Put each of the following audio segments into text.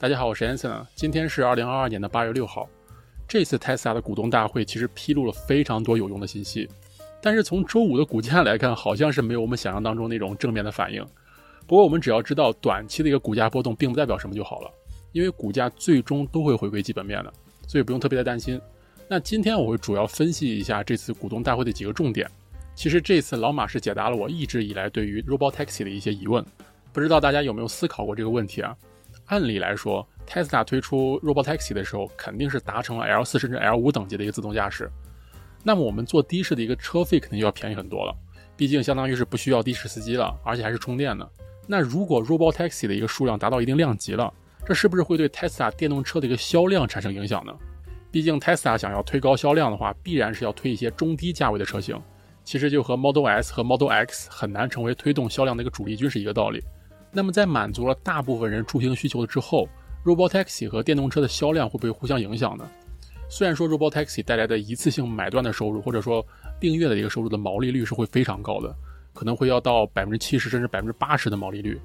大家好，我是 Anson，今天是二零二二年的八月六号。这次 Tesla 的股东大会其实披露了非常多有用的信息，但是从周五的股价来看，好像是没有我们想象当中那种正面的反应。不过我们只要知道短期的一个股价波动并不代表什么就好了，因为股价最终都会回归基本面的，所以不用特别的担心。那今天我会主要分析一下这次股东大会的几个重点。其实这次老马是解答了我一直以来对于 Robotaxi 的一些疑问，不知道大家有没有思考过这个问题啊？按理来说，Tesla 推出 Robotaxi 的时候，肯定是达成了 L 四甚至 L 五等级的一个自动驾驶。那么我们坐的士的一个车费肯定就要便宜很多了，毕竟相当于是不需要的士司机了，而且还是充电的。那如果 Robotaxi 的一个数量达到一定量级了，这是不是会对 Tesla 电动车的一个销量产生影响呢？毕竟 Tesla 想要推高销量的话，必然是要推一些中低价位的车型。其实就和 Model S 和 Model X 很难成为推动销量的一个主力军是一个道理。那么，在满足了大部分人出行需求之后，Robotaxi 和电动车的销量会不会互相影响呢？虽然说 Robotaxi 带来的一次性买断的收入，或者说订阅的一个收入的毛利率是会非常高的，可能会要到百分之七十甚至百分之八十的毛利率。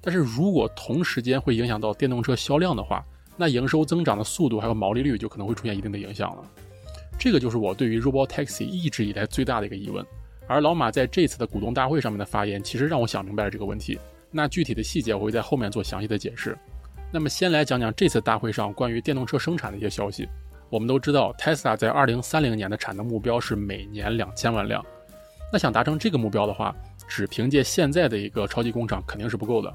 但是如果同时间会影响到电动车销量的话，那营收增长的速度还有毛利率就可能会出现一定的影响了。这个就是我对于 Robotaxi 一直以来最大的一个疑问。而老马在这次的股东大会上面的发言，其实让我想明白了这个问题。那具体的细节我会在后面做详细的解释。那么先来讲讲这次大会上关于电动车生产的一些消息。我们都知道，Tesla 在二零三零年的产能目标是每年两千万辆。那想达成这个目标的话，只凭借现在的一个超级工厂肯定是不够的。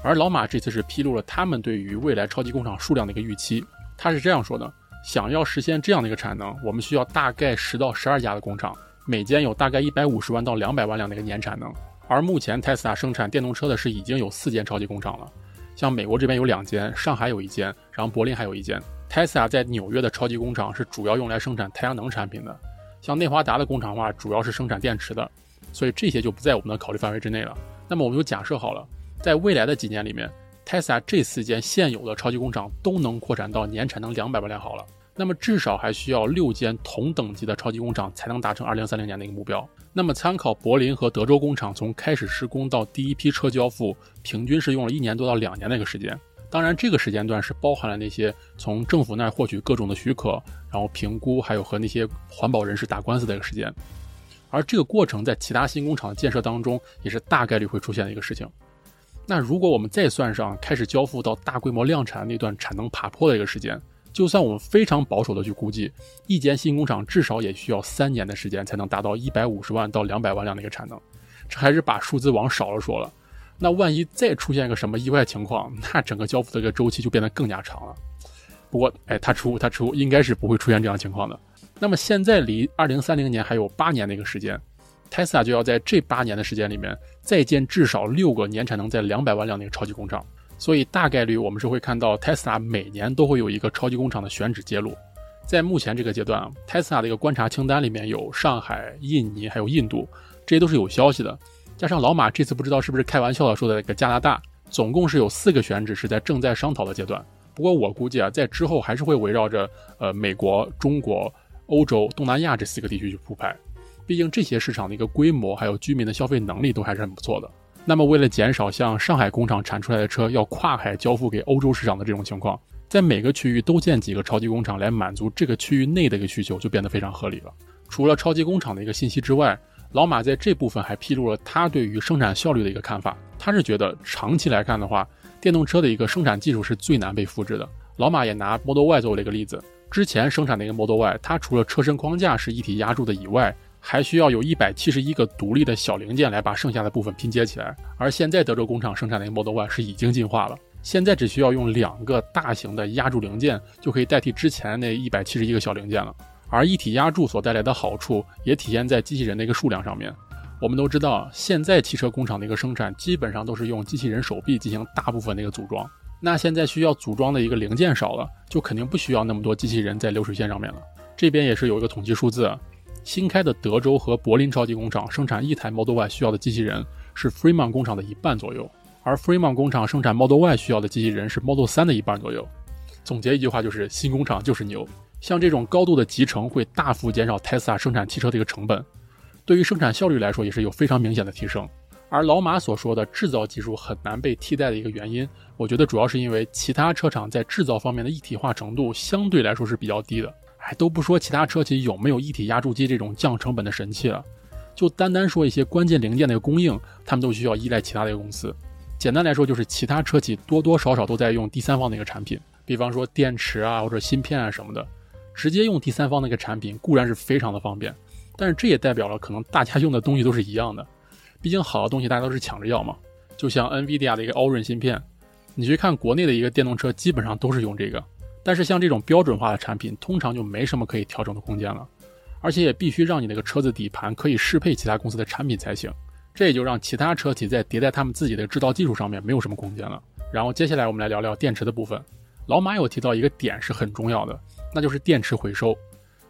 而老马这次是披露了他们对于未来超级工厂数量的一个预期。他是这样说的：想要实现这样的一个产能，我们需要大概十到十二家的工厂，每间有大概一百五十万到两百万辆的一个年产能。而目前，Tesla 生产电动车的是已经有四间超级工厂了，像美国这边有两间，上海有一间，然后柏林还有一间。Tesla 在纽约的超级工厂是主要用来生产太阳能产品的，像内华达的工厂的话，主要是生产电池的，所以这些就不在我们的考虑范围之内了。那么我们就假设好了，在未来的几年里面，Tesla 这四间现有的超级工厂都能扩展到年产能两百万辆好了。那么至少还需要六间同等级的超级工厂才能达成二零三零年的一个目标。那么参考柏林和德州工厂从开始施工到第一批车交付，平均是用了一年多到两年的一个时间。当然，这个时间段是包含了那些从政府那儿获取各种的许可，然后评估，还有和那些环保人士打官司的一个时间。而这个过程在其他新工厂的建设当中也是大概率会出现的一个事情。那如果我们再算上开始交付到大规模量产那段产能爬坡的一个时间，就算我们非常保守的去估计，一间新工厂至少也需要三年的时间才能达到一百五十万到两百万辆的一个产能，这还是把数字往少了说了。那万一再出现一个什么意外情况，那整个交付的一个周期就变得更加长了。不过，哎，他出他出，应该是不会出现这样情况的。那么现在离二零三零年还有八年的一个时间，Tesla 就要在这八年的时间里面再建至少六个年产能在两百万辆的一个超级工厂。所以大概率我们是会看到 Tesla 每年都会有一个超级工厂的选址揭露。在目前这个阶段啊，Tesla 的一个观察清单里面有上海、印尼还有印度，这些都是有消息的。加上老马这次不知道是不是开玩笑的说的那个加拿大，总共是有四个选址是在正在商讨的阶段。不过我估计啊，在之后还是会围绕着呃美国、中国、欧洲、东南亚这四个地区去铺排。毕竟这些市场的一个规模还有居民的消费能力都还是很不错的。那么，为了减少像上海工厂产出来的车要跨海交付给欧洲市场的这种情况，在每个区域都建几个超级工厂来满足这个区域内的一个需求，就变得非常合理了。除了超级工厂的一个信息之外，老马在这部分还披露了他对于生产效率的一个看法。他是觉得长期来看的话，电动车的一个生产技术是最难被复制的。老马也拿 Model Y 作为了一个例子，之前生产的一个 Model Y，它除了车身框架是一体压铸的以外，还需要有一百七十一个独立的小零件来把剩下的部分拼接起来，而现在德州工厂生产的 Model Y 是已经进化了，现在只需要用两个大型的压铸零件就可以代替之前那一百七十一个小零件了。而一体压铸所带来的好处也体现在机器人的一个数量上面。我们都知道，现在汽车工厂的一个生产基本上都是用机器人手臂进行大部分的一个组装，那现在需要组装的一个零件少了，就肯定不需要那么多机器人在流水线上面了。这边也是有一个统计数字。新开的德州和柏林超级工厂生产一台 Model Y 需要的机器人是 Fremont 工厂的一半左右，而 Fremont 工厂生产 Model Y 需要的机器人是 Model 3的一半左右。总结一句话就是，新工厂就是牛。像这种高度的集成会大幅减少 Tesla 生产汽车的一个成本，对于生产效率来说也是有非常明显的提升。而老马所说的制造技术很难被替代的一个原因，我觉得主要是因为其他车厂在制造方面的一体化程度相对来说是比较低的。哎，都不说其他车企有没有一体压铸机这种降成本的神器了，就单单说一些关键零件的一个供应，他们都需要依赖其他的一个公司。简单来说，就是其他车企多多少少都在用第三方的一个产品，比方说电池啊或者芯片啊什么的，直接用第三方的一个产品固然是非常的方便，但是这也代表了可能大家用的东西都是一样的。毕竟好的东西大家都是抢着要嘛，就像 NVIDIA 的一个 Orin 芯片，你去看国内的一个电动车，基本上都是用这个。但是像这种标准化的产品，通常就没什么可以调整的空间了，而且也必须让你那个车子底盘可以适配其他公司的产品才行。这也就让其他车企在迭代他们自己的制造技术上面没有什么空间了。然后接下来我们来聊聊电池的部分。老马有提到一个点是很重要的，那就是电池回收。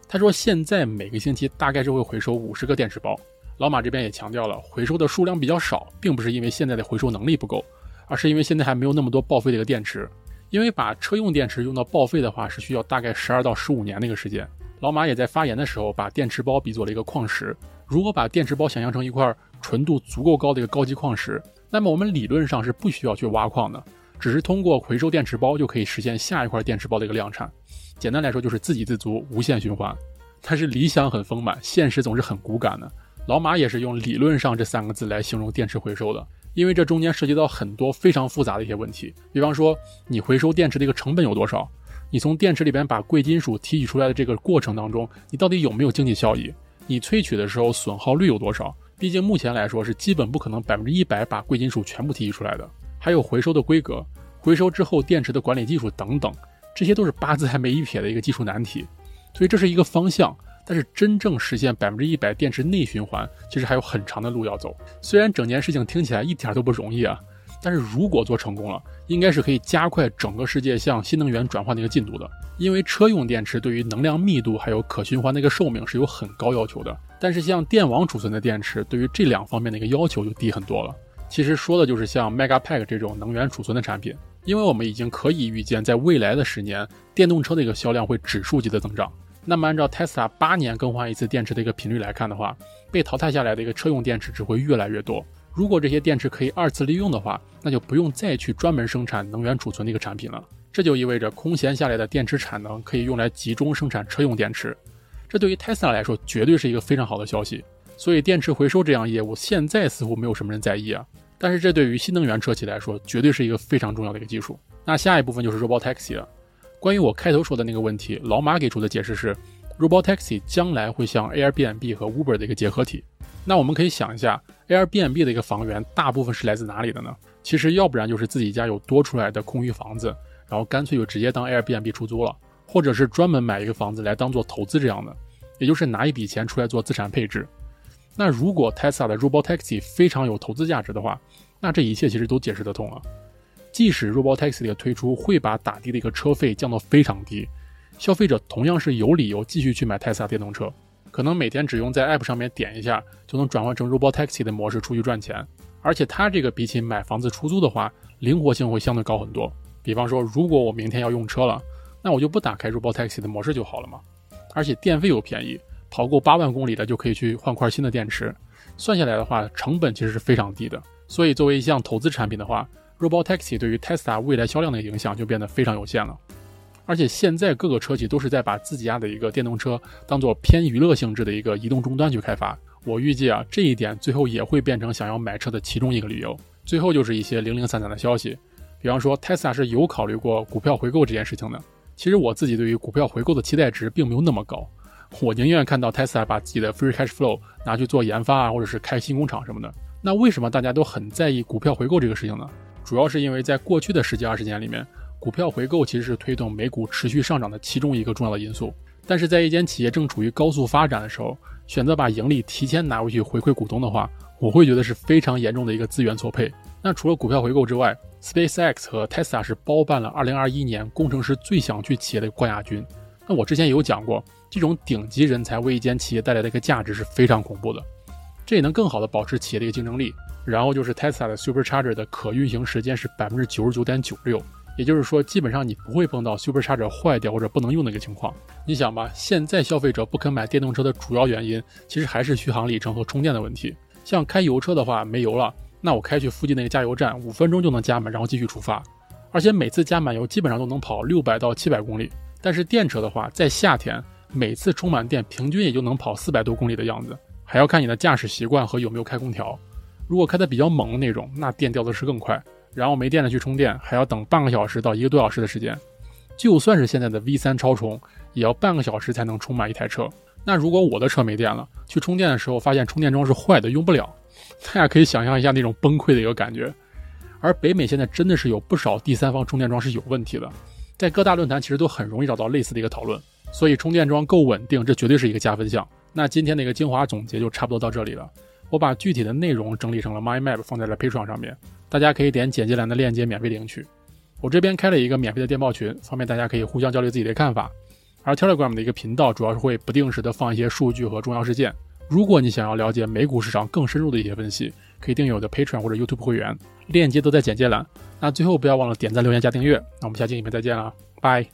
他说现在每个星期大概是会回收五十个电池包。老马这边也强调了，回收的数量比较少，并不是因为现在的回收能力不够，而是因为现在还没有那么多报废的一个电池。因为把车用电池用到报废的话，是需要大概十二到十五年的一个时间。老马也在发言的时候把电池包比作了一个矿石。如果把电池包想象成一块纯度足够高的一个高级矿石，那么我们理论上是不需要去挖矿的，只是通过回收电池包就可以实现下一块电池包的一个量产。简单来说就是自给自足，无限循环。但是理想很丰满，现实总是很骨感的。老马也是用“理论上”这三个字来形容电池回收的，因为这中间涉及到很多非常复杂的一些问题。比方说，你回收电池的一个成本有多少？你从电池里边把贵金属提取出来的这个过程当中，你到底有没有经济效益？你萃取的时候损耗率有多少？毕竟目前来说是基本不可能百分之一百把贵金属全部提取出来的。还有回收的规格、回收之后电池的管理技术等等，这些都是八字还没一撇的一个技术难题。所以这是一个方向。但是真正实现百分之一百电池内循环，其实还有很长的路要走。虽然整件事情听起来一点都不容易啊，但是如果做成功了，应该是可以加快整个世界向新能源转换的一个进度的。因为车用电池对于能量密度还有可循环的一个寿命是有很高要求的，但是像电网储存的电池对于这两方面的一个要求就低很多了。其实说的就是像 Megapack 这种能源储存的产品，因为我们已经可以预见，在未来的十年，电动车的一个销量会指数级的增长。那么，按照 Tesla 八年更换一次电池的一个频率来看的话，被淘汰下来的一个车用电池只会越来越多。如果这些电池可以二次利用的话，那就不用再去专门生产能源储存的一个产品了。这就意味着空闲下来的电池产能可以用来集中生产车用电池。这对于 Tesla 来说绝对是一个非常好的消息。所以，电池回收这样业务现在似乎没有什么人在意啊。但是，这对于新能源车企来说绝对是一个非常重要的一个技术。那下一部分就是 Robotaxi 了。关于我开头说的那个问题，老马给出的解释是，Robotaxi 将来会像 Airbnb 和 Uber 的一个结合体。那我们可以想一下，Airbnb 的一个房源大部分是来自哪里的呢？其实要不然就是自己家有多出来的空余房子，然后干脆就直接当 Airbnb 出租了，或者是专门买一个房子来当做投资这样的，也就是拿一笔钱出来做资产配置。那如果 Tesla 的 Robotaxi 非常有投资价值的话，那这一切其实都解释得通了。即使 Robotaxi 的推出会把打的的一个车费降到非常低，消费者同样是有理由继续去买特斯拉电动车。可能每天只用在 App 上面点一下，就能转换成 Robotaxi 的模式出去赚钱。而且它这个比起买房子出租的话，灵活性会相对高很多。比方说，如果我明天要用车了，那我就不打开 Robotaxi 的模式就好了嘛。而且电费又便宜，跑够八万公里的就可以去换块新的电池。算下来的话，成本其实是非常低的。所以作为一项投资产品的话，Robotaxi 对于 Tesla 未来销量的影响就变得非常有限了，而且现在各个车企都是在把自己家的一个电动车当做偏娱乐性质的一个移动终端去开发。我预计啊，这一点最后也会变成想要买车的其中一个理由。最后就是一些零零散散的消息，比方说 Tesla 是有考虑过股票回购这件事情的。其实我自己对于股票回购的期待值并没有那么高，我宁愿看到 Tesla 把自己的 free cash flow 拿去做研发啊，或者是开新工厂什么的。那为什么大家都很在意股票回购这个事情呢？主要是因为在过去的十几二十年里面，股票回购其实是推动美股持续上涨的其中一个重要的因素。但是在一间企业正处于高速发展的时候，选择把盈利提前拿回去回馈股东的话，我会觉得是非常严重的一个资源错配。那除了股票回购之外，SpaceX 和 Tesla 是包办了2021年工程师最想去企业的冠亚军。那我之前有讲过，这种顶级人才为一间企业带来的一个价值是非常恐怖的，这也能更好的保持企业的一个竞争力。然后就是 Tesla 的 Supercharger 的可运行时间是百分之九十九点九六，也就是说，基本上你不会碰到 Supercharger 坏掉或者不能用的一个情况。你想吧，现在消费者不肯买电动车的主要原因，其实还是续航里程和充电的问题。像开油车的话，没油了，那我开去附近那个加油站，五分钟就能加满，然后继续出发。而且每次加满油基本上都能跑六百到七百公里。但是电车的话，在夏天每次充满电，平均也就能跑四百多公里的样子，还要看你的驾驶习惯和有没有开空调。如果开的比较猛的那种，那电掉的是更快。然后没电了去充电，还要等半个小时到一个多小时的时间。就算是现在的 V3 超充，也要半个小时才能充满一台车。那如果我的车没电了，去充电的时候发现充电桩是坏的，用不了，大家可以想象一下那种崩溃的一个感觉。而北美现在真的是有不少第三方充电桩是有问题的，在各大论坛其实都很容易找到类似的一个讨论。所以充电桩够稳定，这绝对是一个加分项。那今天的一个精华总结就差不多到这里了。我把具体的内容整理成了 My Map，放在了 Patreon 上面，大家可以点简介栏的链接免费领取。我这边开了一个免费的电报群，方便大家可以互相交流自己的看法。而 Telegram 的一个频道主要是会不定时的放一些数据和重要事件。如果你想要了解美股市场更深入的一些分析，可以订阅我的 Patreon 或者 YouTube 会员，链接都在简介栏。那最后不要忘了点赞、留言、加订阅。那我们下期影片再见了，拜。